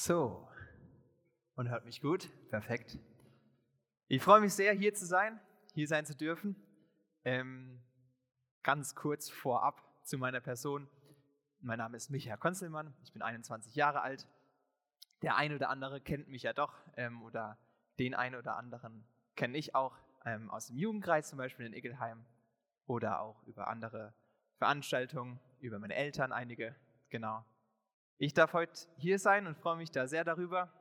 So, und hört mich gut? Perfekt. Ich freue mich sehr, hier zu sein, hier sein zu dürfen. Ähm, ganz kurz vorab zu meiner Person. Mein Name ist Michael Konzelmann, ich bin 21 Jahre alt. Der eine oder andere kennt mich ja doch ähm, oder den einen oder anderen kenne ich auch ähm, aus dem Jugendkreis, zum Beispiel in Iggelheim oder auch über andere Veranstaltungen, über meine Eltern einige, genau. Ich darf heute hier sein und freue mich da sehr darüber.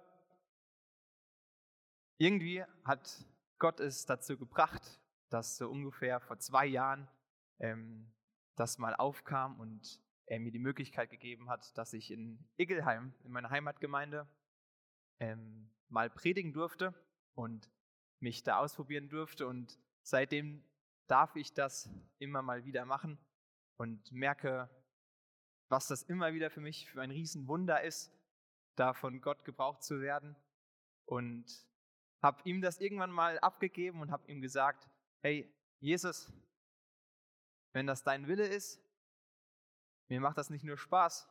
Irgendwie hat Gott es dazu gebracht, dass so ungefähr vor zwei Jahren ähm, das mal aufkam und er mir die Möglichkeit gegeben hat, dass ich in Iggelheim, in meiner Heimatgemeinde, ähm, mal predigen durfte und mich da ausprobieren durfte. Und seitdem darf ich das immer mal wieder machen und merke, was das immer wieder für mich für ein Riesenwunder ist, da von Gott gebraucht zu werden. Und habe ihm das irgendwann mal abgegeben und habe ihm gesagt, hey Jesus, wenn das dein Wille ist, mir macht das nicht nur Spaß,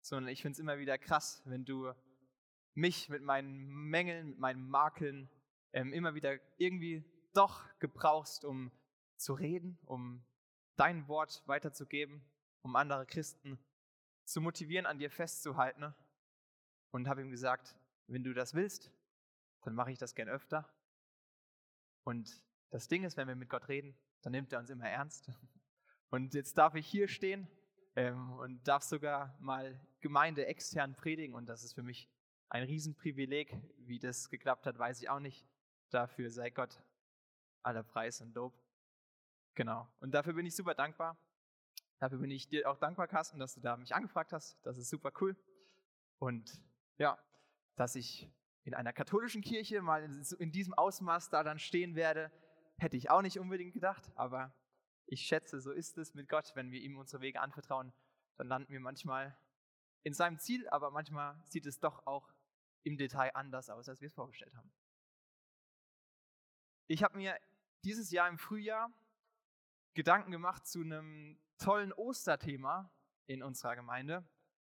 sondern ich finde es immer wieder krass, wenn du mich mit meinen Mängeln, mit meinen Makeln ähm, immer wieder irgendwie doch gebrauchst, um zu reden, um dein Wort weiterzugeben, um andere Christen zu motivieren, an dir festzuhalten. Ne? Und habe ihm gesagt, wenn du das willst, dann mache ich das gern öfter. Und das Ding ist, wenn wir mit Gott reden, dann nimmt er uns immer ernst. Und jetzt darf ich hier stehen ähm, und darf sogar mal Gemeinde extern predigen. Und das ist für mich ein Riesenprivileg. Wie das geklappt hat, weiß ich auch nicht. Dafür sei Gott aller Preis und Lob. Genau. Und dafür bin ich super dankbar. Dafür bin ich dir auch dankbar, Carsten, dass du da mich angefragt hast. Das ist super cool. Und ja, dass ich in einer katholischen Kirche mal in diesem Ausmaß da dann stehen werde, hätte ich auch nicht unbedingt gedacht. Aber ich schätze, so ist es mit Gott. Wenn wir ihm unsere Wege anvertrauen, dann landen wir manchmal in seinem Ziel, aber manchmal sieht es doch auch im Detail anders aus, als wir es vorgestellt haben. Ich habe mir dieses Jahr im Frühjahr Gedanken gemacht zu einem tollen Osterthema in unserer Gemeinde.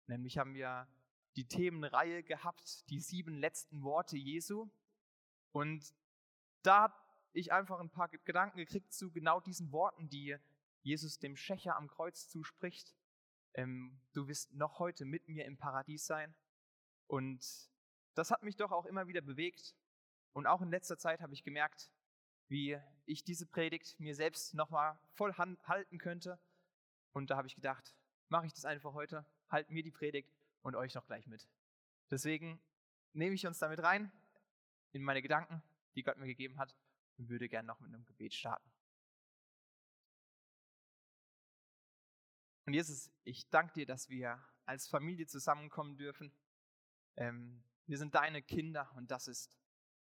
Nämlich haben wir die Themenreihe gehabt, die sieben letzten Worte Jesu. Und da habe ich einfach ein paar Gedanken gekriegt zu genau diesen Worten, die Jesus dem Schächer am Kreuz zuspricht. Ähm, du wirst noch heute mit mir im Paradies sein. Und das hat mich doch auch immer wieder bewegt. Und auch in letzter Zeit habe ich gemerkt, wie ich diese Predigt mir selbst nochmal voll halten könnte. Und da habe ich gedacht, mache ich das einfach heute, halt mir die Predigt und euch noch gleich mit. Deswegen nehme ich uns damit rein in meine Gedanken, die Gott mir gegeben hat und würde gerne noch mit einem Gebet starten. Und Jesus, ich danke dir, dass wir als Familie zusammenkommen dürfen. Ähm, wir sind deine Kinder und das ist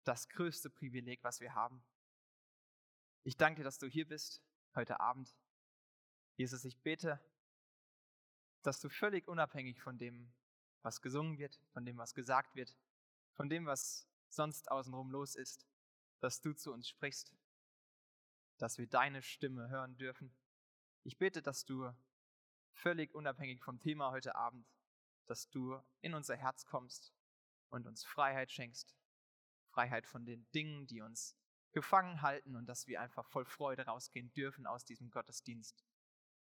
das größte Privileg, was wir haben. Ich danke dir, dass du hier bist heute Abend. Jesus, ich bete, dass du völlig unabhängig von dem, was gesungen wird, von dem, was gesagt wird, von dem, was sonst außenrum los ist, dass du zu uns sprichst, dass wir deine Stimme hören dürfen. Ich bete, dass du völlig unabhängig vom Thema heute Abend, dass du in unser Herz kommst und uns Freiheit schenkst. Freiheit von den Dingen, die uns gefangen halten und dass wir einfach voll Freude rausgehen dürfen aus diesem Gottesdienst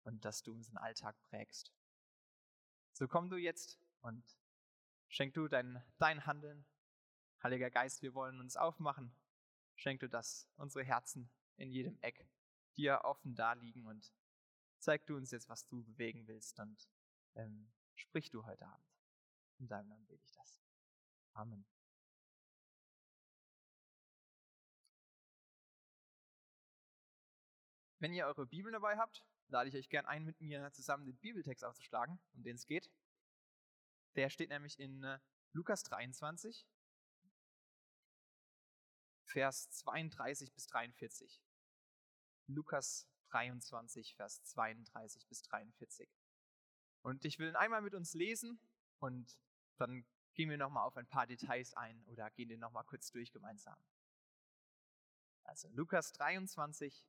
und dass du unseren Alltag prägst. So komm du jetzt und schenk du dein, dein Handeln. Heiliger Geist, wir wollen uns aufmachen. Schenk du, dass unsere Herzen in jedem Eck dir offen da liegen und zeig du uns jetzt, was du bewegen willst und ähm, sprich du heute Abend. In deinem Namen bete ich das. Amen. Wenn ihr eure Bibel dabei habt, lade ich euch gern ein, mit mir zusammen den Bibeltext aufzuschlagen, um den es geht. Der steht nämlich in äh, Lukas 23, Vers 32 bis 43. Lukas 23, Vers 32 bis 43. Und ich will ihn einmal mit uns lesen und dann gehen wir nochmal auf ein paar Details ein oder gehen den nochmal kurz durch gemeinsam. Also Lukas 23,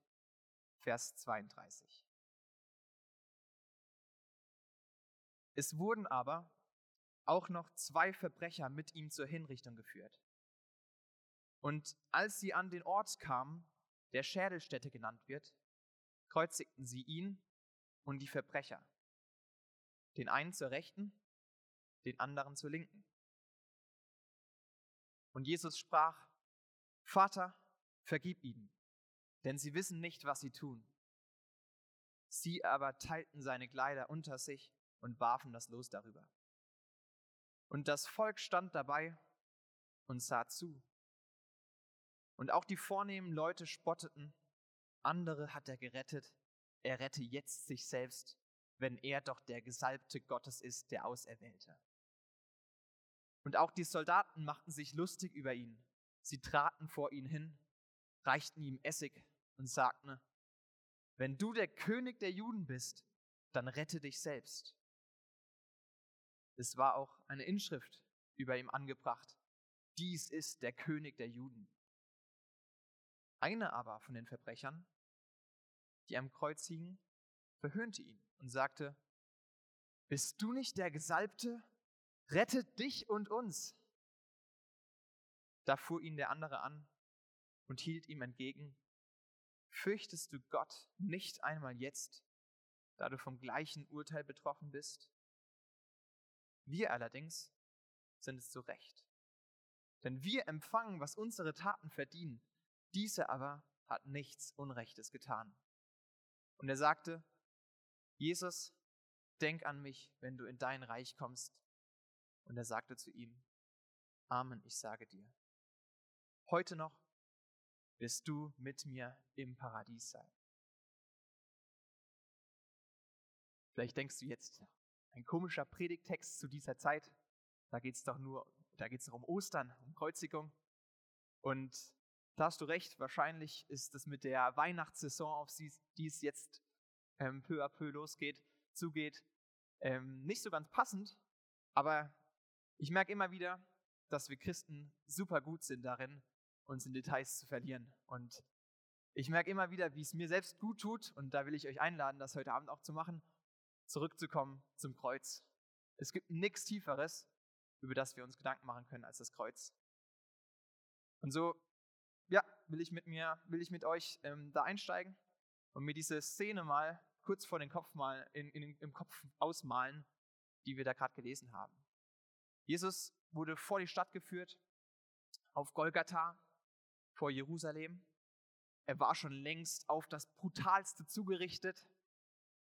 Vers 32. Es wurden aber auch noch zwei Verbrecher mit ihm zur Hinrichtung geführt. Und als sie an den Ort kamen, der Schädelstätte genannt wird, kreuzigten sie ihn und die Verbrecher, den einen zur Rechten, den anderen zur Linken. Und Jesus sprach, Vater, vergib ihnen, denn sie wissen nicht, was sie tun. Sie aber teilten seine Kleider unter sich und warfen das Los darüber. Und das Volk stand dabei und sah zu. Und auch die vornehmen Leute spotteten, andere hat er gerettet, er rette jetzt sich selbst, wenn er doch der Gesalbte Gottes ist, der Auserwählte. Und auch die Soldaten machten sich lustig über ihn. Sie traten vor ihn hin, reichten ihm Essig und sagten, wenn du der König der Juden bist, dann rette dich selbst. Es war auch eine Inschrift über ihm angebracht. Dies ist der König der Juden. Eine aber von den Verbrechern, die am Kreuz hingen, verhöhnte ihn und sagte, Bist du nicht der Gesalbte? Rettet dich und uns. Da fuhr ihn der andere an und hielt ihm entgegen, Fürchtest du Gott nicht einmal jetzt, da du vom gleichen Urteil betroffen bist? Wir allerdings sind es zu Recht. Denn wir empfangen, was unsere Taten verdienen. Dieser aber hat nichts Unrechtes getan. Und er sagte, Jesus, denk an mich, wenn du in dein Reich kommst. Und er sagte zu ihm, Amen, ich sage dir, heute noch wirst du mit mir im Paradies sein. Vielleicht denkst du jetzt, ein komischer Predigtext zu dieser Zeit. Da geht es doch nur, da geht es um Ostern, um Kreuzigung. Und da hast du recht, wahrscheinlich ist es mit der Weihnachtssaison, auf die es jetzt ähm, peu à peu losgeht, zugeht, ähm, nicht so ganz passend. Aber ich merke immer wieder, dass wir Christen super gut sind darin, uns in Details zu verlieren. Und ich merke immer wieder, wie es mir selbst gut tut, und da will ich euch einladen, das heute Abend auch zu machen, zurückzukommen zum Kreuz. Es gibt nichts Tieferes, über das wir uns Gedanken machen können, als das Kreuz. Und so, ja, will ich mit mir, will ich mit euch ähm, da einsteigen und mir diese Szene mal kurz vor den Kopf mal in, in, im Kopf ausmalen, die wir da gerade gelesen haben. Jesus wurde vor die Stadt geführt, auf Golgatha, vor Jerusalem. Er war schon längst auf das Brutalste zugerichtet.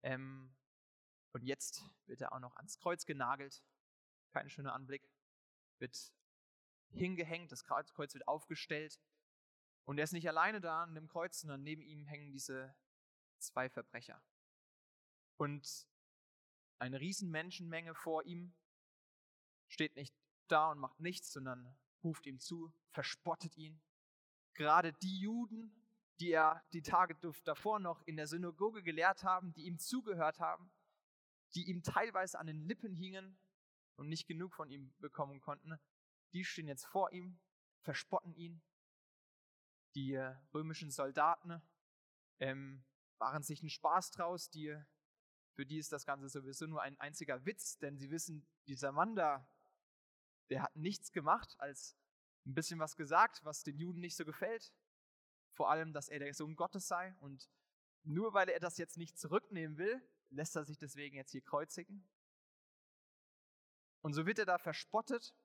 Ähm, und jetzt wird er auch noch ans Kreuz genagelt. Kein schöner Anblick. Wird hingehängt, das Kreuz wird aufgestellt. Und er ist nicht alleine da an dem Kreuz, sondern neben ihm hängen diese zwei Verbrecher. Und eine riesen Menschenmenge vor ihm steht nicht da und macht nichts, sondern ruft ihm zu, verspottet ihn. Gerade die Juden, die er die Tage davor noch in der Synagoge gelehrt haben, die ihm zugehört haben, die ihm teilweise an den Lippen hingen und nicht genug von ihm bekommen konnten, die stehen jetzt vor ihm, verspotten ihn. Die äh, römischen Soldaten ähm, machen sich einen Spaß draus, die, für die ist das Ganze sowieso nur ein einziger Witz, denn sie wissen, dieser Mann da, der hat nichts gemacht, als ein bisschen was gesagt, was den Juden nicht so gefällt. Vor allem, dass er der Sohn Gottes sei und nur weil er das jetzt nicht zurücknehmen will, lässt er sich deswegen jetzt hier kreuzigen. Und so wird er da verspottet.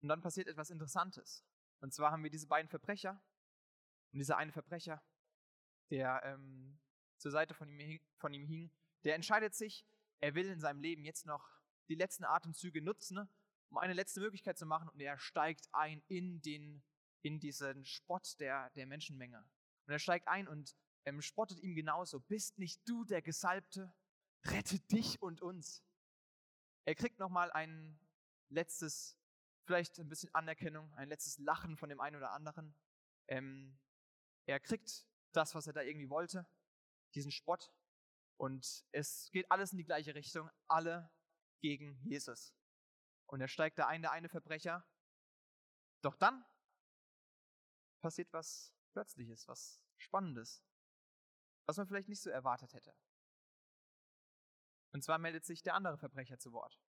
Und dann passiert etwas Interessantes. Und zwar haben wir diese beiden Verbrecher. Und dieser eine Verbrecher, der ähm, zur Seite von ihm, von ihm hing, der entscheidet sich, er will in seinem Leben jetzt noch die letzten Atemzüge nutzen, um eine letzte Möglichkeit zu machen. Und er steigt ein in, den, in diesen Spott der, der Menschenmenge. Und er steigt ein und ähm, spottet ihm genauso. Bist nicht du der Gesalbte? Rette dich und uns. Er kriegt nochmal ein letztes, vielleicht ein bisschen Anerkennung, ein letztes Lachen von dem einen oder anderen. Ähm, er kriegt das, was er da irgendwie wollte, diesen Spott. Und es geht alles in die gleiche Richtung, alle gegen Jesus. Und er steigt da ein, der eine Verbrecher. Doch dann passiert was Plötzliches, was Spannendes was man vielleicht nicht so erwartet hätte. Und zwar meldet sich der andere Verbrecher zu Wort.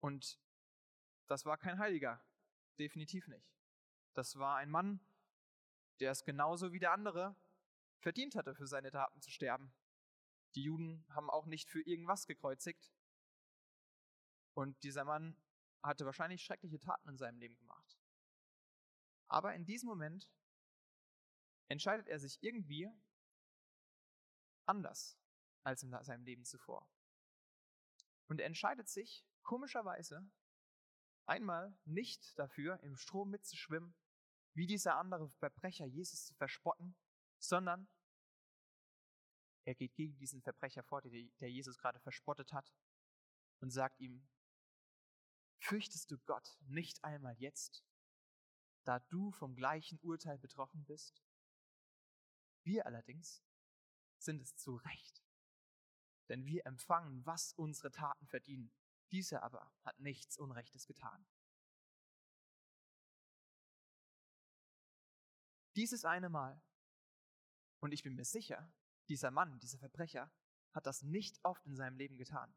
Und das war kein Heiliger, definitiv nicht. Das war ein Mann, der es genauso wie der andere verdient hatte, für seine Taten zu sterben. Die Juden haben auch nicht für irgendwas gekreuzigt. Und dieser Mann hatte wahrscheinlich schreckliche Taten in seinem Leben gemacht. Aber in diesem Moment entscheidet er sich irgendwie anders als in seinem Leben zuvor. Und er entscheidet sich komischerweise einmal nicht dafür, im Strom mitzuschwimmen, wie dieser andere Verbrecher Jesus zu verspotten, sondern er geht gegen diesen Verbrecher vor, der Jesus gerade verspottet hat, und sagt ihm, fürchtest du Gott nicht einmal jetzt, da du vom gleichen Urteil betroffen bist? Wir allerdings sind es zu Recht, denn wir empfangen, was unsere Taten verdienen. Dieser aber hat nichts Unrechtes getan. Dieses eine Mal, und ich bin mir sicher, dieser Mann, dieser Verbrecher, hat das nicht oft in seinem Leben getan,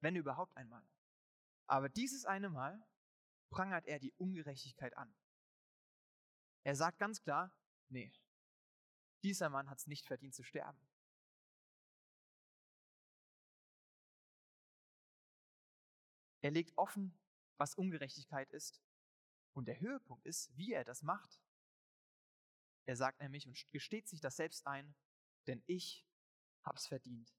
wenn überhaupt einmal. Aber dieses eine Mal prangert er die Ungerechtigkeit an. Er sagt ganz klar, nee, dieser Mann hat es nicht verdient zu sterben. Er legt offen, was Ungerechtigkeit ist. Und der Höhepunkt ist, wie er das macht. Er sagt nämlich und gesteht sich das selbst ein, denn ich hab's verdient.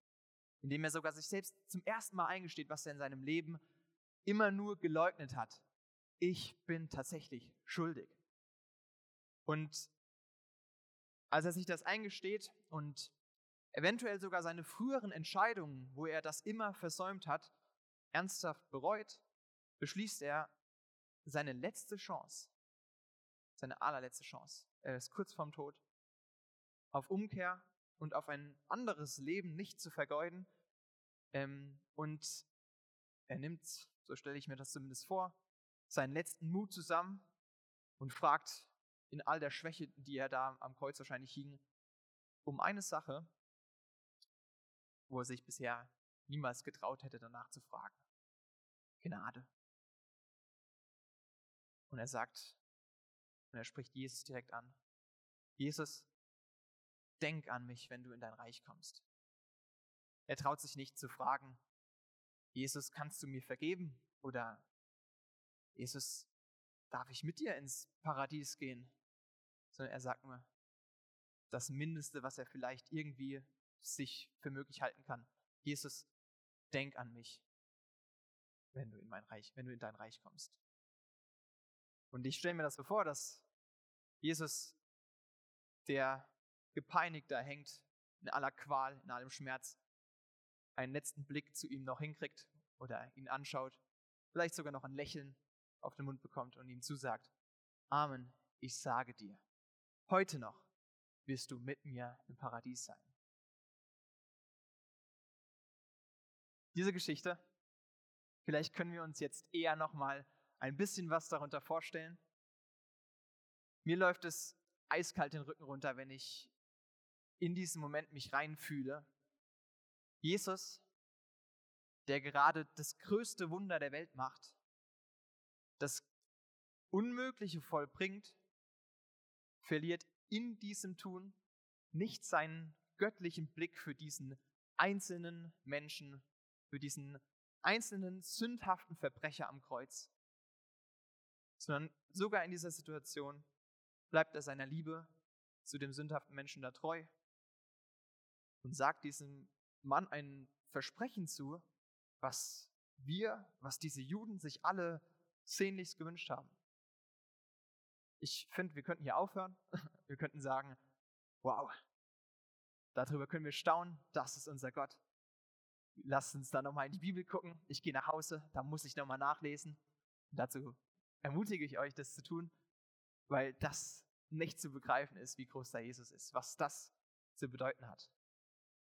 Indem er sogar sich selbst zum ersten Mal eingesteht, was er in seinem Leben immer nur geleugnet hat. Ich bin tatsächlich schuldig. Und als er sich das eingesteht und eventuell sogar seine früheren Entscheidungen, wo er das immer versäumt hat, ernsthaft bereut, beschließt er, seine letzte Chance, seine allerletzte Chance, er ist kurz vorm Tod, auf Umkehr und auf ein anderes Leben nicht zu vergeuden. Ähm, und er nimmt, so stelle ich mir das zumindest vor, seinen letzten Mut zusammen und fragt in all der Schwäche, die er da am Kreuz wahrscheinlich hing, um eine Sache, wo er sich bisher niemals getraut hätte, danach zu fragen. Gnade. Und er sagt, und er spricht Jesus direkt an, Jesus, denk an mich, wenn du in dein Reich kommst. Er traut sich nicht zu fragen, Jesus, kannst du mir vergeben? Oder Jesus, darf ich mit dir ins Paradies gehen? Sondern er sagt mir, das Mindeste, was er vielleicht irgendwie sich für möglich halten kann. Jesus, denk an mich, wenn du in mein Reich, wenn du in dein Reich kommst. Und ich stelle mir das so vor, dass Jesus, der gepeinigt da hängt, in aller Qual, in allem Schmerz, einen letzten Blick zu ihm noch hinkriegt oder ihn anschaut, vielleicht sogar noch ein Lächeln auf den Mund bekommt und ihm zusagt, Amen, ich sage dir, heute noch wirst du mit mir im Paradies sein. Diese Geschichte, vielleicht können wir uns jetzt eher noch mal ein bisschen was darunter vorstellen. Mir läuft es eiskalt den Rücken runter, wenn ich in diesem Moment mich reinfühle. Jesus, der gerade das größte Wunder der Welt macht, das Unmögliche vollbringt, verliert in diesem Tun nicht seinen göttlichen Blick für diesen einzelnen Menschen, für diesen einzelnen sündhaften Verbrecher am Kreuz, sondern sogar in dieser Situation bleibt er seiner Liebe zu dem sündhaften Menschen da treu und sagt diesem Mann ein Versprechen zu, was wir, was diese Juden sich alle sehnlichst gewünscht haben. Ich finde, wir könnten hier aufhören. Wir könnten sagen, wow, darüber können wir staunen, das ist unser Gott. Lasst uns da nochmal in die Bibel gucken. Ich gehe nach Hause, da muss ich nochmal nachlesen. Und dazu ermutige ich euch, das zu tun, weil das nicht zu begreifen ist, wie groß da Jesus ist, was das zu bedeuten hat.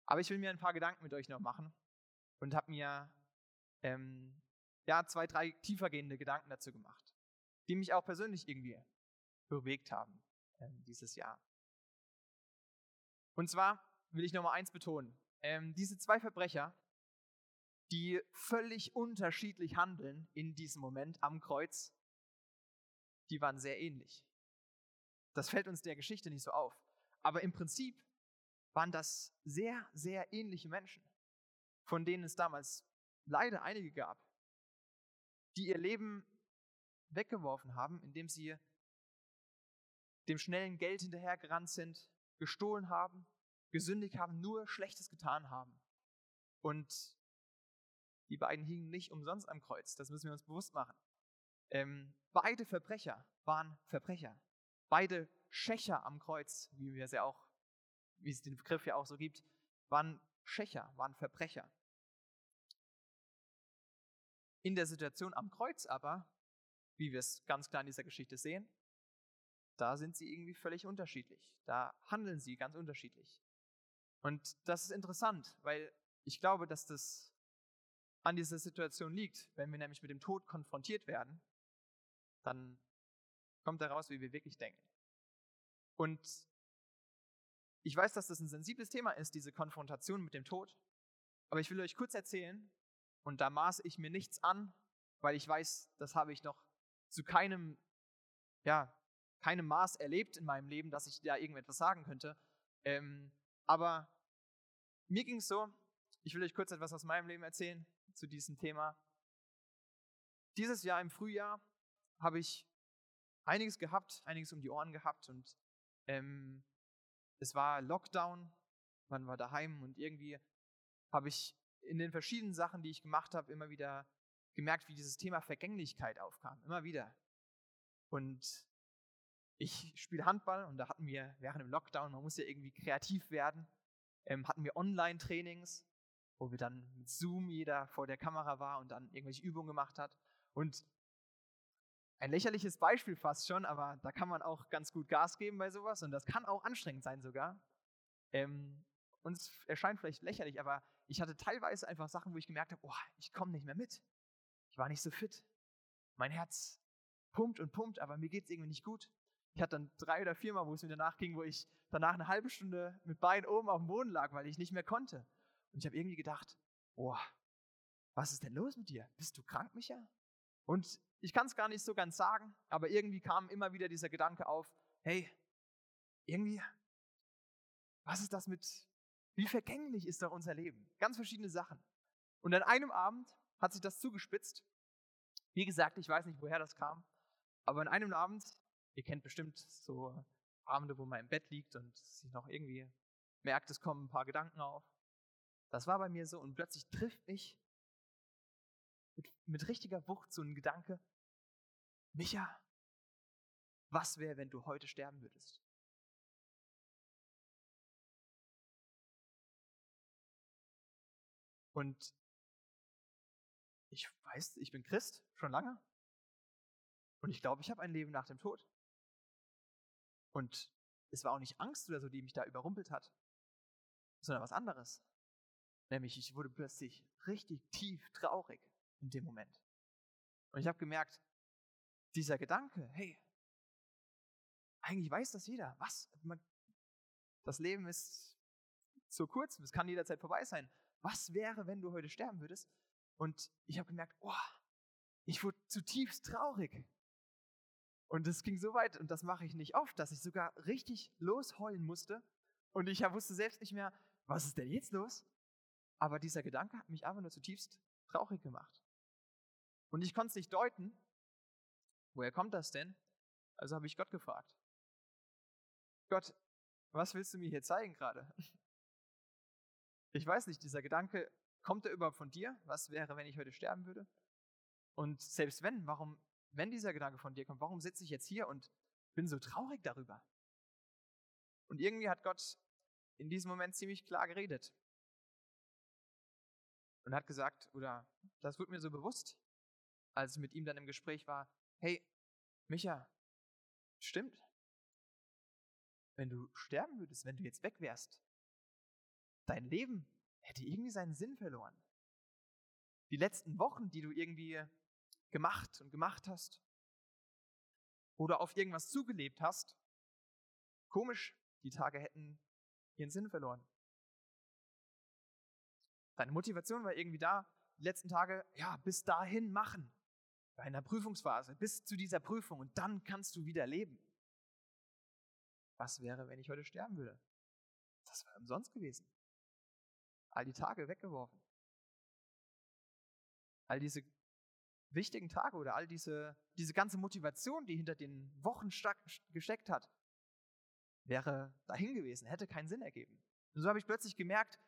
Aber ich will mir ein paar Gedanken mit euch noch machen und habe mir ähm, ja, zwei, drei tiefergehende Gedanken dazu gemacht, die mich auch persönlich irgendwie bewegt haben ähm, dieses Jahr. Und zwar will ich nochmal eins betonen. ähm, diese zwei Verbrecher, die völlig unterschiedlich handeln in diesem Moment am Kreuz, die waren sehr ähnlich. Das fällt uns der Geschichte nicht so auf. Aber im Prinzip waren das sehr, sehr ähnliche Menschen, von denen es damals leider einige gab, die ihr Leben weggeworfen haben, indem sie dem schnellen Geld hinterhergerannt sind, gestohlen haben, gesündigt haben, nur Schlechtes getan haben. Und die beiden hingen nicht umsonst am Kreuz, das müssen wir uns bewusst machen. Ähm, beide Verbrecher waren Verbrecher. Beide Schächer am Kreuz, wie wir es ja auch, wie es den Begriff ja auch so gibt, waren Schächer, waren Verbrecher. In der Situation am Kreuz aber, wie wir es ganz klar in dieser Geschichte sehen, da sind sie irgendwie völlig unterschiedlich. Da handeln sie ganz unterschiedlich. Und das ist interessant, weil ich glaube, dass das an dieser Situation liegt. Wenn wir nämlich mit dem Tod konfrontiert werden, dann kommt daraus, wie wir wirklich denken. Und ich weiß, dass das ein sensibles Thema ist, diese Konfrontation mit dem Tod. Aber ich will euch kurz erzählen, und da maße ich mir nichts an, weil ich weiß, das habe ich noch zu keinem, ja, keinem Maß erlebt in meinem Leben, dass ich da irgendetwas sagen könnte. Ähm, aber mir ging es so, ich will euch kurz etwas aus meinem Leben erzählen zu diesem Thema. Dieses Jahr im Frühjahr habe ich einiges gehabt, einiges um die Ohren gehabt und ähm, es war Lockdown, man war daheim und irgendwie habe ich in den verschiedenen Sachen, die ich gemacht habe, immer wieder gemerkt, wie dieses Thema Vergänglichkeit aufkam. Immer wieder. Und ich spiele Handball und da hatten wir während dem Lockdown, man muss ja irgendwie kreativ werden, ähm, hatten wir Online-Trainings, wo wir dann mit Zoom jeder vor der Kamera war und dann irgendwelche Übungen gemacht hat. Und ein lächerliches Beispiel fast schon, aber da kann man auch ganz gut Gas geben bei sowas und das kann auch anstrengend sein sogar. Ähm, und es erscheint vielleicht lächerlich, aber ich hatte teilweise einfach Sachen, wo ich gemerkt habe, oh, ich komme nicht mehr mit. Ich war nicht so fit. Mein Herz pumpt und pumpt, aber mir geht es irgendwie nicht gut. Ich hatte dann drei oder viermal, wo es mir danach ging, wo ich danach eine halbe Stunde mit Beinen oben auf dem Boden lag, weil ich nicht mehr konnte. Und ich habe irgendwie gedacht, oh, was ist denn los mit dir? Bist du krank, Micha? Und ich kann es gar nicht so ganz sagen, aber irgendwie kam immer wieder dieser Gedanke auf, hey, irgendwie, was ist das mit, wie vergänglich ist doch unser Leben? Ganz verschiedene Sachen. Und an einem Abend hat sich das zugespitzt. Wie gesagt, ich weiß nicht, woher das kam, aber an einem Abend, ihr kennt bestimmt so Abende, wo man im Bett liegt und sich noch irgendwie merkt, es kommen ein paar Gedanken auf. Das war bei mir so und plötzlich trifft mich mit, mit richtiger Wucht so ein Gedanke, Micha, was wäre, wenn du heute sterben würdest? Und ich weiß, ich bin Christ schon lange. Und ich glaube, ich habe ein Leben nach dem Tod. Und es war auch nicht Angst oder so, die mich da überrumpelt hat, sondern was anderes. Nämlich, ich wurde plötzlich richtig tief traurig in dem Moment. Und ich habe gemerkt, dieser Gedanke, hey, eigentlich weiß das jeder. Was? Das Leben ist so kurz, es kann jederzeit vorbei sein. Was wäre, wenn du heute sterben würdest? Und ich habe gemerkt, oh, ich wurde zutiefst traurig. Und es ging so weit, und das mache ich nicht oft, dass ich sogar richtig losheulen musste. Und ich wusste selbst nicht mehr, was ist denn jetzt los? Aber dieser Gedanke hat mich einfach nur zutiefst traurig gemacht. Und ich konnte es nicht deuten. Woher kommt das denn? Also habe ich Gott gefragt. Gott, was willst du mir hier zeigen gerade? Ich weiß nicht, dieser Gedanke, kommt er überhaupt von dir? Was wäre, wenn ich heute sterben würde? Und selbst wenn, warum, wenn dieser Gedanke von dir kommt, warum sitze ich jetzt hier und bin so traurig darüber? Und irgendwie hat Gott in diesem Moment ziemlich klar geredet und hat gesagt, oder das wurde mir so bewusst, als ich mit ihm dann im Gespräch war, hey, Micha, stimmt. Wenn du sterben würdest, wenn du jetzt weg wärst, dein Leben hätte irgendwie seinen Sinn verloren. Die letzten Wochen, die du irgendwie gemacht und gemacht hast oder auf irgendwas zugelebt hast, komisch, die Tage hätten ihren Sinn verloren. Deine Motivation war irgendwie da, die letzten Tage, ja, bis dahin machen. Bei einer Prüfungsphase, bis zu dieser Prüfung und dann kannst du wieder leben. Was wäre, wenn ich heute sterben würde? Das wäre umsonst gewesen. All die Tage weggeworfen. All diese wichtigen Tage oder all diese, diese ganze Motivation, die hinter den Wochen gesteckt hat, wäre dahin gewesen, hätte keinen Sinn ergeben. Und so habe ich plötzlich gemerkt,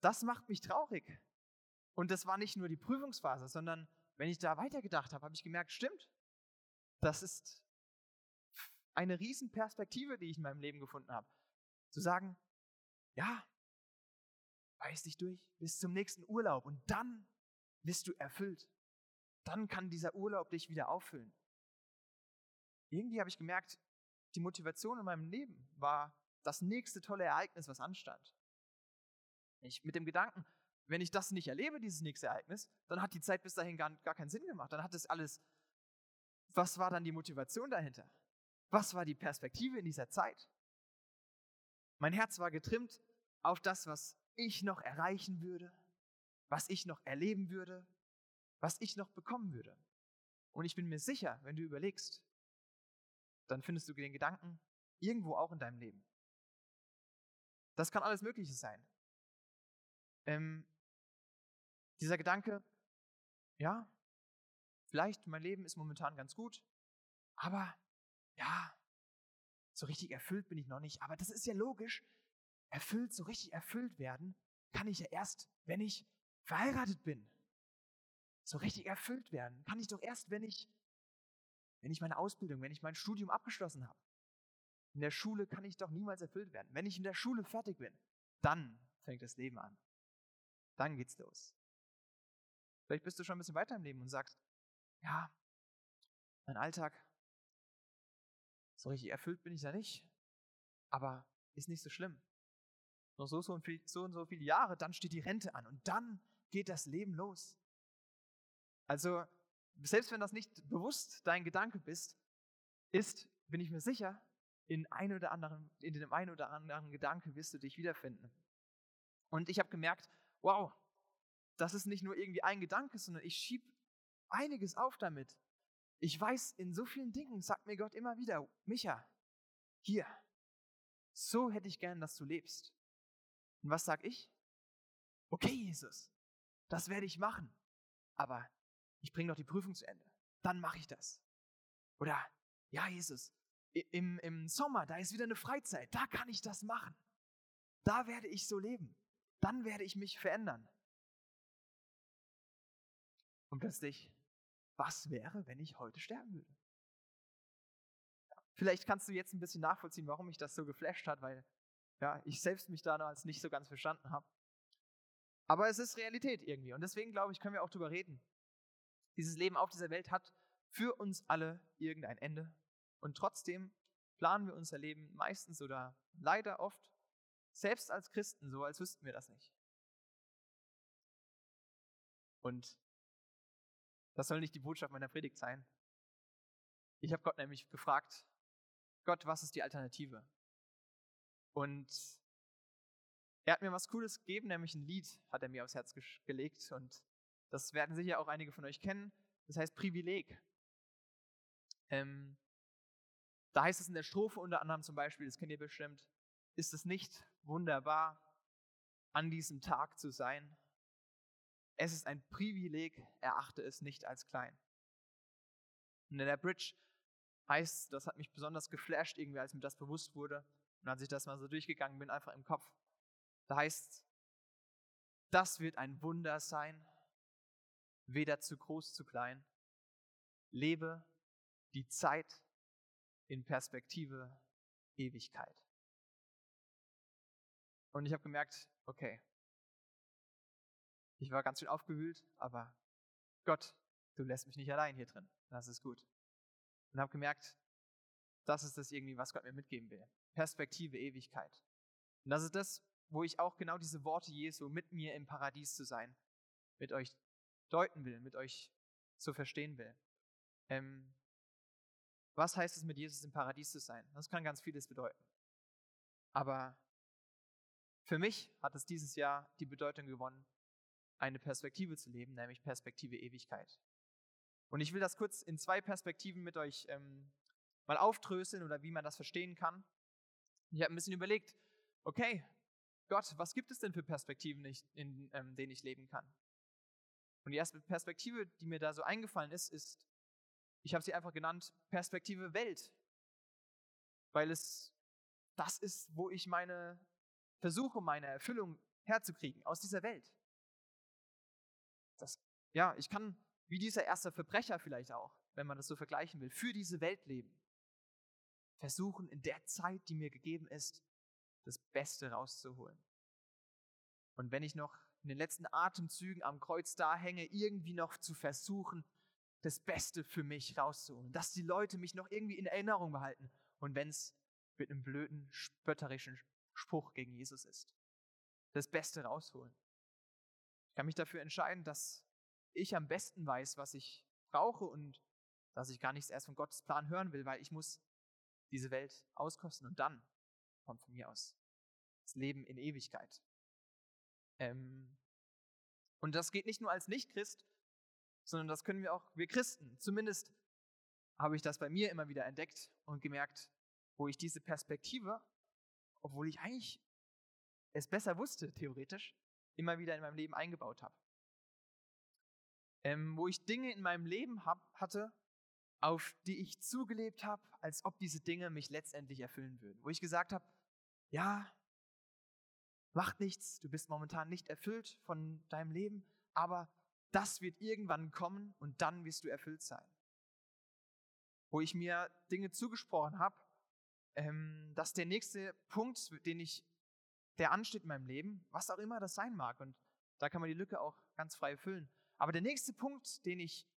das macht mich traurig. Und das war nicht nur die Prüfungsphase, sondern wenn ich da weitergedacht habe, habe ich gemerkt, stimmt, das ist eine Riesenperspektive, die ich in meinem Leben gefunden habe. Zu sagen, ja, beiß dich durch bis zum nächsten Urlaub und dann bist du erfüllt. Dann kann dieser Urlaub dich wieder auffüllen. Irgendwie habe ich gemerkt, die Motivation in meinem Leben war das nächste tolle Ereignis, was anstand. Ich mit dem Gedanken, wenn ich das nicht erlebe, dieses nächste Ereignis, dann hat die Zeit bis dahin gar, gar keinen Sinn gemacht. Dann hat es alles, was war dann die Motivation dahinter? Was war die Perspektive in dieser Zeit? Mein Herz war getrimmt auf das, was ich noch erreichen würde, was ich noch erleben würde, was ich noch bekommen würde. Und ich bin mir sicher, wenn du überlegst, dann findest du den Gedanken irgendwo auch in deinem Leben. Das kann alles Mögliche sein. Ähm, dieser Gedanke, ja, vielleicht mein Leben ist momentan ganz gut, aber ja, so richtig erfüllt bin ich noch nicht. Aber das ist ja logisch. Erfüllt, so richtig erfüllt werden, kann ich ja erst, wenn ich verheiratet bin. So richtig erfüllt werden kann ich doch erst, wenn ich, wenn ich meine Ausbildung, wenn ich mein Studium abgeschlossen habe. In der Schule kann ich doch niemals erfüllt werden. Wenn ich in der Schule fertig bin, dann fängt das Leben an. Dann geht's los. Vielleicht bist du schon ein bisschen weiter im Leben und sagst, ja, mein Alltag, so richtig erfüllt bin ich ja nicht, aber ist nicht so schlimm. Noch so, so, und so und so viele Jahre, dann steht die Rente an und dann geht das Leben los. Also, selbst wenn das nicht bewusst dein Gedanke bist, ist, bin ich mir sicher, in, ein oder anderen, in dem einen oder anderen Gedanke wirst du dich wiederfinden. Und ich habe gemerkt, wow, das ist nicht nur irgendwie ein Gedanke, sondern ich schiebe einiges auf damit. Ich weiß, in so vielen Dingen sagt mir Gott immer wieder, Micha, hier, so hätte ich gern, dass du lebst. Und was sag ich? Okay, Jesus, das werde ich machen. Aber ich bringe noch die Prüfung zu Ende. Dann mache ich das. Oder, ja, Jesus, im, im Sommer, da ist wieder eine Freizeit, da kann ich das machen. Da werde ich so leben. Dann werde ich mich verändern. Und plötzlich, was wäre, wenn ich heute sterben würde? Vielleicht kannst du jetzt ein bisschen nachvollziehen, warum mich das so geflasht hat, weil ja, ich selbst mich damals nicht so ganz verstanden habe. Aber es ist Realität irgendwie. Und deswegen glaube ich, können wir auch darüber reden. Dieses Leben auf dieser Welt hat für uns alle irgendein Ende. Und trotzdem planen wir unser Leben meistens oder leider oft selbst als Christen so, als wüssten wir das nicht. Und das soll nicht die Botschaft meiner Predigt sein. Ich habe Gott nämlich gefragt, Gott, was ist die Alternative? Und er hat mir was Cooles gegeben, nämlich ein Lied hat er mir aufs Herz gelegt und das werden sicher auch einige von euch kennen. Das heißt Privileg. Ähm, da heißt es in der Strophe unter anderem zum Beispiel, das kennt ihr bestimmt, ist es nicht wunderbar, an diesem Tag zu sein? Es ist ein Privileg, erachte es nicht als klein. Und in der Bridge heißt, das hat mich besonders geflasht, irgendwie, als mir das bewusst wurde und als ich das mal so durchgegangen bin, einfach im Kopf. Da heißt, das wird ein Wunder sein, weder zu groß, zu klein. Lebe die Zeit in Perspektive Ewigkeit. Und ich habe gemerkt, okay, ich war ganz schön aufgewühlt, aber Gott, du lässt mich nicht allein hier drin. Das ist gut. Und habe gemerkt, das ist das irgendwie, was Gott mir mitgeben will. Perspektive Ewigkeit. Und das ist das, wo ich auch genau diese Worte Jesu mit mir im Paradies zu sein, mit euch deuten will, mit euch zu verstehen will. Ähm, was heißt es, mit Jesus im Paradies zu sein? Das kann ganz vieles bedeuten. Aber für mich hat es dieses Jahr die Bedeutung gewonnen, eine Perspektive zu leben, nämlich Perspektive Ewigkeit. Und ich will das kurz in zwei Perspektiven mit euch ähm, mal auftröseln oder wie man das verstehen kann. Ich habe ein bisschen überlegt, okay, Gott, was gibt es denn für Perspektiven, in, in ähm, denen ich leben kann? Und die erste Perspektive, die mir da so eingefallen ist, ist, ich habe sie einfach genannt, Perspektive Welt. Weil es das ist, wo ich meine versuche, meine Erfüllung herzukriegen, aus dieser Welt. Das, ja, ich kann, wie dieser erste Verbrecher vielleicht auch, wenn man das so vergleichen will, für diese Welt leben. Versuchen, in der Zeit, die mir gegeben ist, das Beste rauszuholen. Und wenn ich noch in den letzten Atemzügen am Kreuz da hänge, irgendwie noch zu versuchen, das Beste für mich rauszuholen, dass die Leute mich noch irgendwie in Erinnerung behalten. Und wenn es mit einem blöden, spötterischen Spruch gegen Jesus ist, das Beste rausholen. Ich kann mich dafür entscheiden, dass ich am besten weiß, was ich brauche und dass ich gar nichts erst von Gottes Plan hören will, weil ich muss diese Welt auskosten und dann kommt von mir aus das Leben in Ewigkeit. Ähm, und das geht nicht nur als Nicht-Christ, sondern das können wir auch, wir Christen. Zumindest habe ich das bei mir immer wieder entdeckt und gemerkt, wo ich diese Perspektive, obwohl ich eigentlich es besser wusste, theoretisch, immer wieder in meinem Leben eingebaut habe. Ähm, wo ich Dinge in meinem Leben hab, hatte, auf die ich zugelebt habe, als ob diese Dinge mich letztendlich erfüllen würden. Wo ich gesagt habe, ja, macht nichts, du bist momentan nicht erfüllt von deinem Leben, aber das wird irgendwann kommen und dann wirst du erfüllt sein. Wo ich mir Dinge zugesprochen habe, ähm, dass der nächste Punkt, den ich, der ansteht in meinem Leben, was auch immer das sein mag, und da kann man die Lücke auch ganz frei füllen. Aber der nächste Punkt, den ich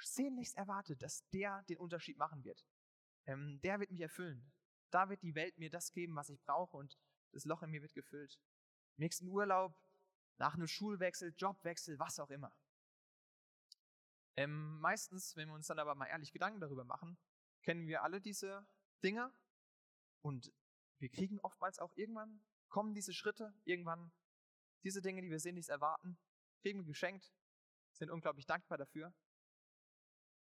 sehnlichst erwarte, dass der den Unterschied machen wird, ähm, der wird mich erfüllen. Da wird die Welt mir das geben, was ich brauche und das Loch in mir wird gefüllt. Nächsten Urlaub, nach einem Schulwechsel, Jobwechsel, was auch immer. Ähm, meistens, wenn wir uns dann aber mal ehrlich Gedanken darüber machen, kennen wir alle diese Dinge und wir kriegen oftmals auch irgendwann, kommen diese Schritte, irgendwann diese Dinge, die wir sehen, nichts erwarten, kriegen wir geschenkt, sind unglaublich dankbar dafür,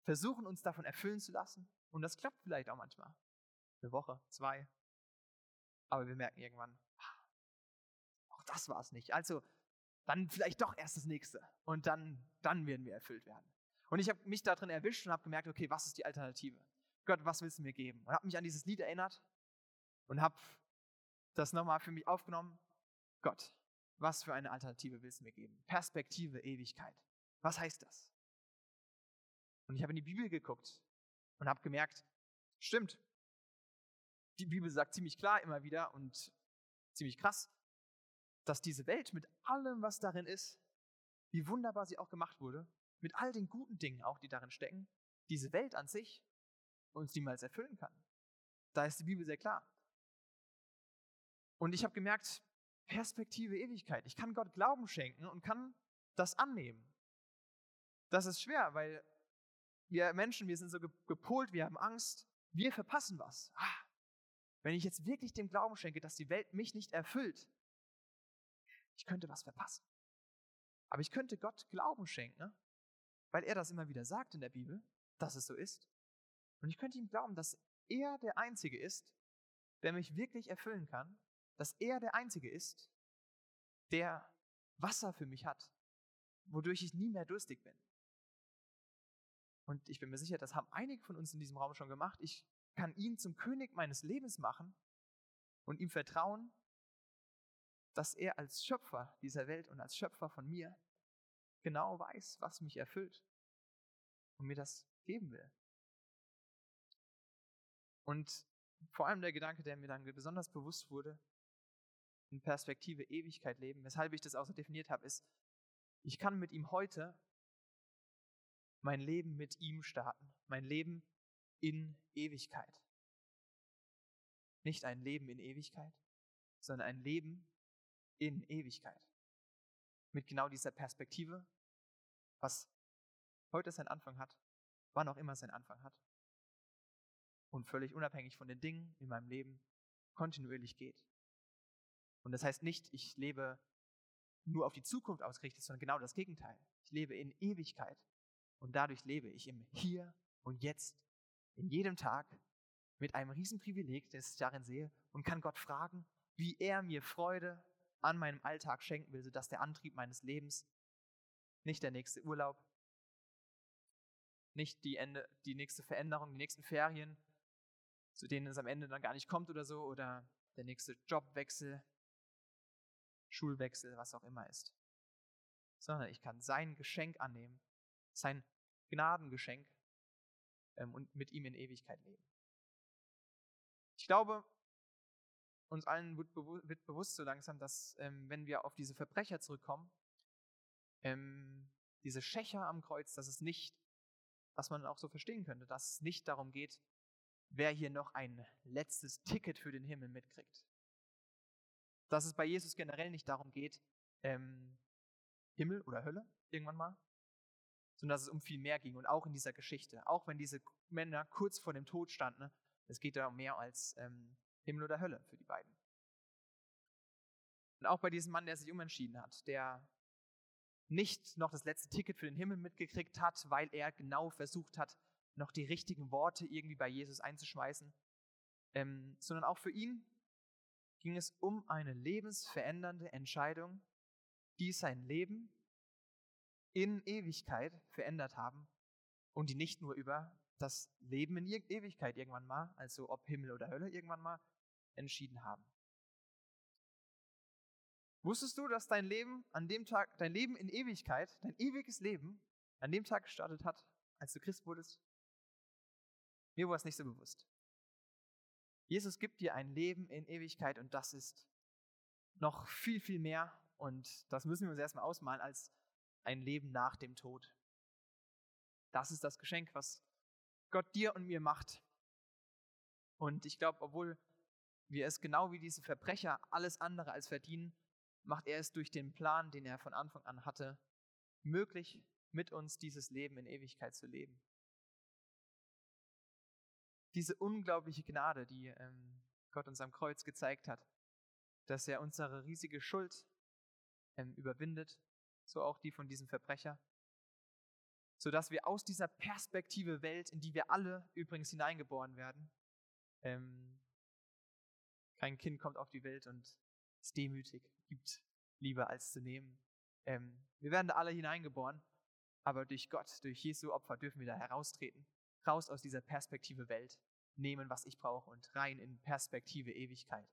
versuchen uns davon erfüllen zu lassen und das klappt vielleicht auch manchmal. Eine Woche, zwei. Aber wir merken irgendwann, das war es nicht. Also dann vielleicht doch erst das nächste und dann, dann werden wir erfüllt werden. Und ich habe mich darin erwischt und habe gemerkt, okay, was ist die Alternative? Gott, was willst du mir geben? Und habe mich an dieses Lied erinnert und habe das nochmal für mich aufgenommen. Gott, was für eine Alternative willst du mir geben? Perspektive, Ewigkeit. Was heißt das? Und ich habe in die Bibel geguckt und habe gemerkt, stimmt. Die Bibel sagt ziemlich klar immer wieder und ziemlich krass, dass diese Welt mit allem, was darin ist, wie wunderbar sie auch gemacht wurde, mit all den guten Dingen auch, die darin stecken, diese Welt an sich uns niemals erfüllen kann. Da ist die Bibel sehr klar. Und ich habe gemerkt, Perspektive Ewigkeit. Ich kann Gott Glauben schenken und kann das annehmen. Das ist schwer, weil wir Menschen, wir sind so gepolt, wir haben Angst, wir verpassen was. Ah, wenn ich jetzt wirklich dem Glauben schenke, dass die Welt mich nicht erfüllt, ich könnte was verpassen. Aber ich könnte Gott Glauben schenken, weil er das immer wieder sagt in der Bibel, dass es so ist. Und ich könnte ihm glauben, dass er der Einzige ist, der mich wirklich erfüllen kann dass er der Einzige ist, der Wasser für mich hat, wodurch ich nie mehr durstig bin. Und ich bin mir sicher, das haben einige von uns in diesem Raum schon gemacht. Ich kann ihn zum König meines Lebens machen und ihm vertrauen, dass er als Schöpfer dieser Welt und als Schöpfer von mir genau weiß, was mich erfüllt und mir das geben will. Und vor allem der Gedanke, der mir dann besonders bewusst wurde, in Perspektive Ewigkeit leben. Weshalb ich das auch so definiert habe, ist, ich kann mit ihm heute mein Leben mit ihm starten. Mein Leben in Ewigkeit. Nicht ein Leben in Ewigkeit, sondern ein Leben in Ewigkeit. Mit genau dieser Perspektive, was heute seinen Anfang hat, wann auch immer seinen Anfang hat. Und völlig unabhängig von den Dingen in meinem Leben kontinuierlich geht. Und das heißt nicht, ich lebe nur auf die Zukunft ausgerichtet, sondern genau das Gegenteil. Ich lebe in Ewigkeit und dadurch lebe ich im Hier und Jetzt, in jedem Tag mit einem Riesenprivileg, das ich darin sehe und kann Gott fragen, wie er mir Freude an meinem Alltag schenken will, sodass der Antrieb meines Lebens nicht der nächste Urlaub, nicht die, Ende, die nächste Veränderung, die nächsten Ferien, zu denen es am Ende dann gar nicht kommt oder so, oder der nächste Jobwechsel, Schulwechsel, was auch immer ist, sondern ich kann sein Geschenk annehmen, sein Gnadengeschenk ähm, und mit ihm in Ewigkeit leben. Ich glaube, uns allen wird, bewusst so langsam, dass ähm, wenn wir auf diese Verbrecher zurückkommen, ähm, diese Schächer am Kreuz, dass es nicht, was man auch so verstehen könnte, dass es nicht darum geht, wer hier noch ein letztes Ticket für den Himmel mitkriegt. Dass es bei Jesus generell nicht darum geht, ähm, Himmel oder Hölle irgendwann mal, sondern dass es um viel mehr ging und auch in dieser Geschichte, auch wenn diese Männer kurz vor dem Tod standen, es geht da um mehr als ähm, Himmel oder Hölle für die beiden. Und auch bei diesem Mann, der sich umentschieden hat, der nicht noch das letzte Ticket für den Himmel mitgekriegt hat, weil er genau versucht hat, noch die richtigen Worte irgendwie bei Jesus einzuschmeißen, ähm, sondern auch für ihn ging es um eine lebensverändernde Entscheidung, die sein Leben in Ewigkeit verändert haben und die nicht nur über das Leben in Ewigkeit irgendwann mal, also ob Himmel oder Hölle irgendwann mal, entschieden haben. Wusstest du, dass dein Leben an dem Tag, dein Leben in Ewigkeit, dein ewiges Leben an dem Tag gestartet hat, als du Christ wurdest? Mir war es nicht so bewusst. Jesus gibt dir ein Leben in Ewigkeit und das ist noch viel, viel mehr und das müssen wir uns erstmal ausmalen als ein Leben nach dem Tod. Das ist das Geschenk, was Gott dir und mir macht. Und ich glaube, obwohl wir es genau wie diese Verbrecher alles andere als verdienen, macht er es durch den Plan, den er von Anfang an hatte, möglich, mit uns dieses Leben in Ewigkeit zu leben. Diese unglaubliche Gnade, die ähm, Gott uns am Kreuz gezeigt hat, dass er unsere riesige Schuld ähm, überwindet, so auch die von diesem Verbrecher, sodass wir aus dieser Perspektive Welt, in die wir alle übrigens hineingeboren werden, ähm, kein Kind kommt auf die Welt und ist demütig, gibt lieber als zu nehmen. Ähm, wir werden da alle hineingeboren, aber durch Gott, durch Jesu Opfer dürfen wir da heraustreten, raus aus dieser Perspektive Welt, nehmen, was ich brauche und rein in Perspektive Ewigkeit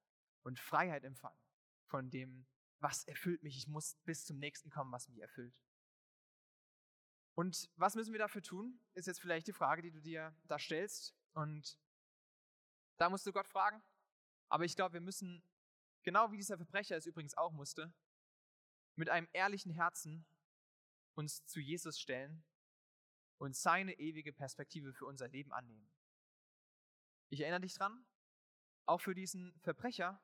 und Freiheit empfangen von dem, was erfüllt mich. Ich muss bis zum nächsten kommen, was mich erfüllt. Und was müssen wir dafür tun, ist jetzt vielleicht die Frage, die du dir da stellst. Und da musst du Gott fragen. Aber ich glaube, wir müssen, genau wie dieser Verbrecher es übrigens auch musste, mit einem ehrlichen Herzen uns zu Jesus stellen und seine ewige Perspektive für unser Leben annehmen. Ich erinnere dich dran, auch für diesen Verbrecher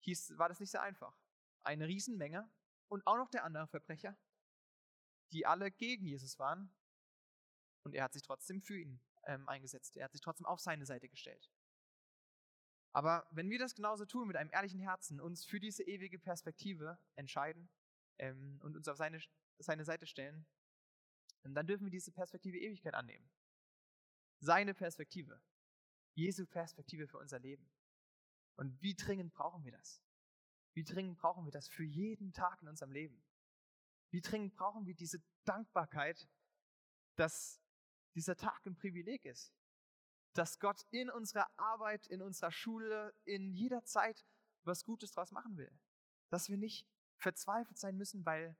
hieß, war das nicht sehr einfach. Eine Riesenmenge und auch noch der andere Verbrecher, die alle gegen Jesus waren. Und er hat sich trotzdem für ihn ähm, eingesetzt. Er hat sich trotzdem auf seine Seite gestellt. Aber wenn wir das genauso tun, mit einem ehrlichen Herzen, uns für diese ewige Perspektive entscheiden ähm, und uns auf seine, seine Seite stellen, dann dürfen wir diese Perspektive Ewigkeit annehmen. Seine Perspektive. Jesu Perspektive für unser Leben. Und wie dringend brauchen wir das? Wie dringend brauchen wir das für jeden Tag in unserem Leben? Wie dringend brauchen wir diese Dankbarkeit, dass dieser Tag ein Privileg ist? Dass Gott in unserer Arbeit, in unserer Schule, in jeder Zeit was Gutes draus machen will. Dass wir nicht verzweifelt sein müssen, weil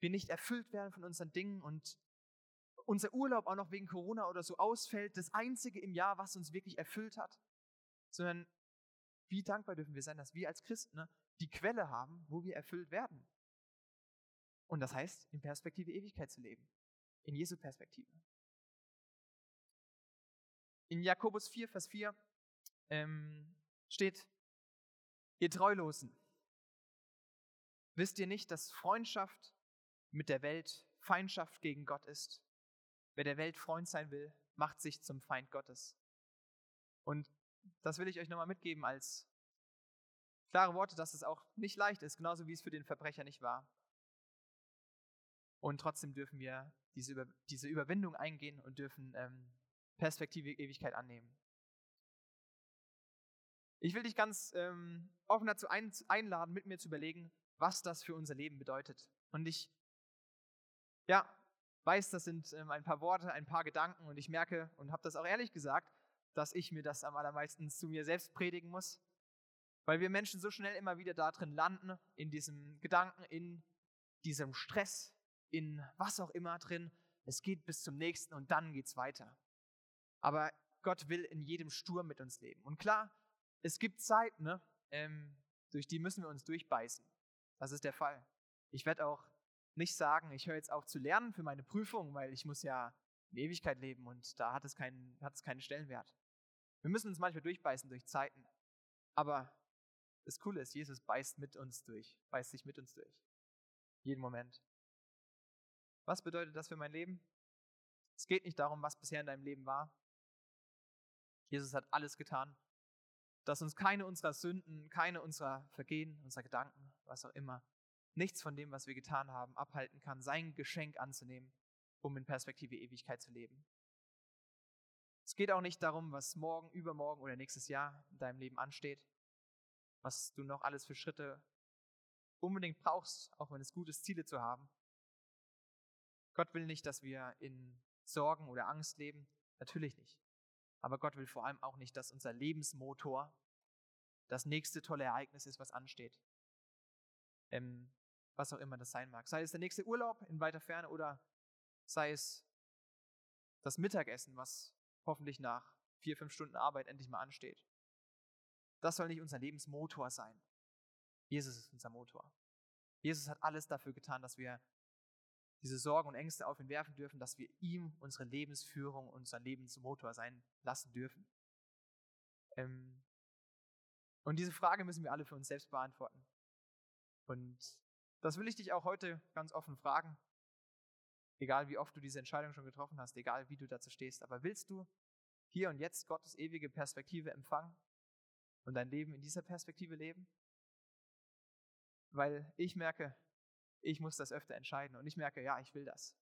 wir nicht erfüllt werden von unseren Dingen und unser Urlaub auch noch wegen Corona oder so ausfällt, das einzige im Jahr, was uns wirklich erfüllt hat, sondern wie dankbar dürfen wir sein, dass wir als Christen ne, die Quelle haben, wo wir erfüllt werden. Und das heißt, in Perspektive Ewigkeit zu leben, in Jesu Perspektive. In Jakobus 4, Vers 4 ähm, steht, ihr Treulosen, wisst ihr nicht, dass Freundschaft mit der Welt Feindschaft gegen Gott ist? Wer der Welt Freund sein will, macht sich zum Feind Gottes. Und das will ich euch nochmal mitgeben als Klare Worte, dass es auch nicht leicht ist, genauso wie es für den Verbrecher nicht war. Und trotzdem dürfen wir diese, Über diese Überwindung eingehen und dürfen ähm, Perspektive Ewigkeit annehmen. Ich will dich ganz ähm, offen dazu ein, einladen, mit mir zu überlegen, was das für unser Leben bedeutet. Und ich, ja, weiß, das sind ähm, ein paar Worte, ein paar Gedanken und ich merke und habe das auch ehrlich gesagt, dass ich mir das am allermeisten zu mir selbst predigen muss, weil wir Menschen so schnell immer wieder da drin landen, in diesem Gedanken, in diesem Stress, in was auch immer drin. Es geht bis zum nächsten und dann geht es weiter. Aber Gott will in jedem Sturm mit uns leben. Und klar, es gibt Zeiten, ne, ähm, durch die müssen wir uns durchbeißen. Das ist der Fall. Ich werde auch nicht sagen, ich höre jetzt auf zu lernen für meine Prüfung, weil ich muss ja in Ewigkeit leben und da hat es keinen, hat es keinen Stellenwert. Wir müssen uns manchmal durchbeißen durch Zeiten. Aber das Coole ist, Jesus beißt mit uns durch, beißt sich mit uns durch. Jeden Moment. Was bedeutet das für mein Leben? Es geht nicht darum, was bisher in deinem Leben war. Jesus hat alles getan, dass uns keine unserer Sünden, keine unserer Vergehen, unserer Gedanken, was auch immer, nichts von dem, was wir getan haben, abhalten kann, sein Geschenk anzunehmen, um in Perspektive Ewigkeit zu leben. Es geht auch nicht darum, was morgen, übermorgen oder nächstes Jahr in deinem Leben ansteht, was du noch alles für Schritte unbedingt brauchst, auch wenn es gut ist, Ziele zu haben. Gott will nicht, dass wir in Sorgen oder Angst leben, natürlich nicht. Aber Gott will vor allem auch nicht, dass unser Lebensmotor das nächste tolle Ereignis ist, was ansteht. Ähm, was auch immer das sein mag. Sei es der nächste Urlaub in weiter Ferne oder sei es das Mittagessen, was hoffentlich nach vier, fünf Stunden Arbeit endlich mal ansteht. Das soll nicht unser Lebensmotor sein. Jesus ist unser Motor. Jesus hat alles dafür getan, dass wir diese Sorgen und Ängste auf ihn werfen dürfen, dass wir ihm unsere Lebensführung, unser Lebensmotor sein lassen dürfen. Ähm, und diese Frage müssen wir alle für uns selbst beantworten. Und das will ich dich auch heute ganz offen fragen. Egal wie oft du diese Entscheidung schon getroffen hast, egal wie du dazu stehst. Aber willst du hier und jetzt Gottes ewige Perspektive empfangen und dein Leben in dieser Perspektive leben? Weil ich merke, ich muss das öfter entscheiden und ich merke, ja, ich will das.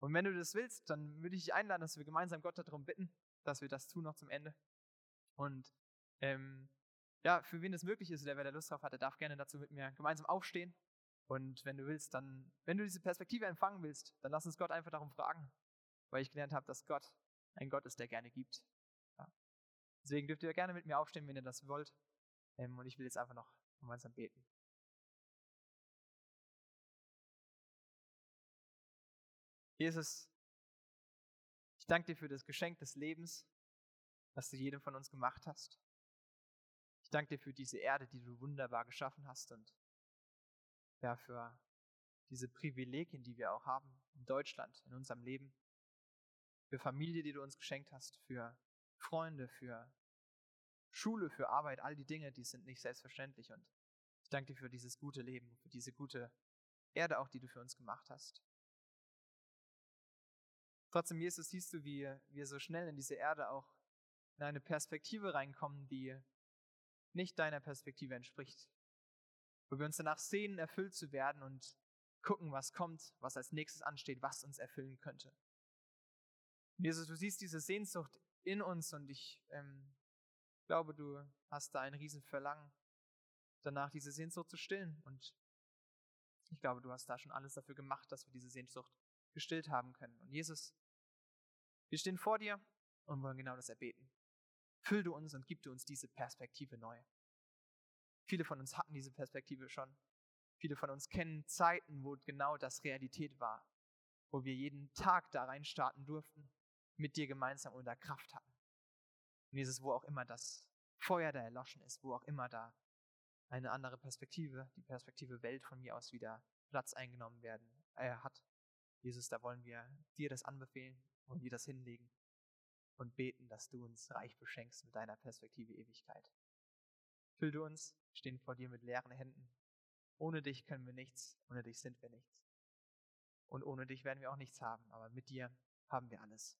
Und wenn du das willst, dann würde ich dich einladen, dass wir gemeinsam Gott darum bitten, dass wir das tun noch zum Ende. Und ähm, ja, für wen das möglich ist oder wer da Lust drauf hat, der darf gerne dazu mit mir gemeinsam aufstehen. Und wenn du willst, dann, wenn du diese Perspektive empfangen willst, dann lass uns Gott einfach darum fragen, weil ich gelernt habe, dass Gott ein Gott ist, der gerne gibt. Ja. Deswegen dürft ihr gerne mit mir aufstehen, wenn ihr das wollt. Ähm, und ich will jetzt einfach noch gemeinsam beten. Jesus, ich danke dir für das Geschenk des Lebens, das du jedem von uns gemacht hast. Ich danke dir für diese Erde, die du wunderbar geschaffen hast und ja, für diese Privilegien, die wir auch haben in Deutschland, in unserem Leben. Für Familie, die du uns geschenkt hast, für Freunde, für Schule, für Arbeit, all die Dinge, die sind nicht selbstverständlich. Und ich danke dir für dieses gute Leben, für diese gute Erde auch, die du für uns gemacht hast. Trotzdem, Jesus, siehst du, wie wir so schnell in diese Erde auch in eine Perspektive reinkommen, die nicht deiner Perspektive entspricht. Wo wir uns danach sehnen, erfüllt zu werden und gucken, was kommt, was als nächstes ansteht, was uns erfüllen könnte. Jesus, du siehst diese Sehnsucht in uns und ich ähm, glaube, du hast da ein Riesenverlangen, danach diese Sehnsucht zu stillen. Und ich glaube, du hast da schon alles dafür gemacht, dass wir diese Sehnsucht gestillt haben können. Und Jesus, wir stehen vor dir und wollen genau das erbeten. Füll du uns und gib du uns diese Perspektive neu. Viele von uns hatten diese Perspektive schon. Viele von uns kennen Zeiten, wo genau das Realität war, wo wir jeden Tag da rein starten durften, mit dir gemeinsam unter Kraft hatten. Und dieses, wo auch immer das Feuer da erloschen ist, wo auch immer da eine andere Perspektive, die Perspektive Welt von mir aus wieder Platz eingenommen werden, äh, hat. Jesus, da wollen wir dir das anbefehlen und dir das hinlegen und beten, dass du uns reich beschenkst mit deiner Perspektive Ewigkeit. Füll du uns, stehen vor dir mit leeren Händen. Ohne dich können wir nichts, ohne dich sind wir nichts. Und ohne dich werden wir auch nichts haben, aber mit dir haben wir alles.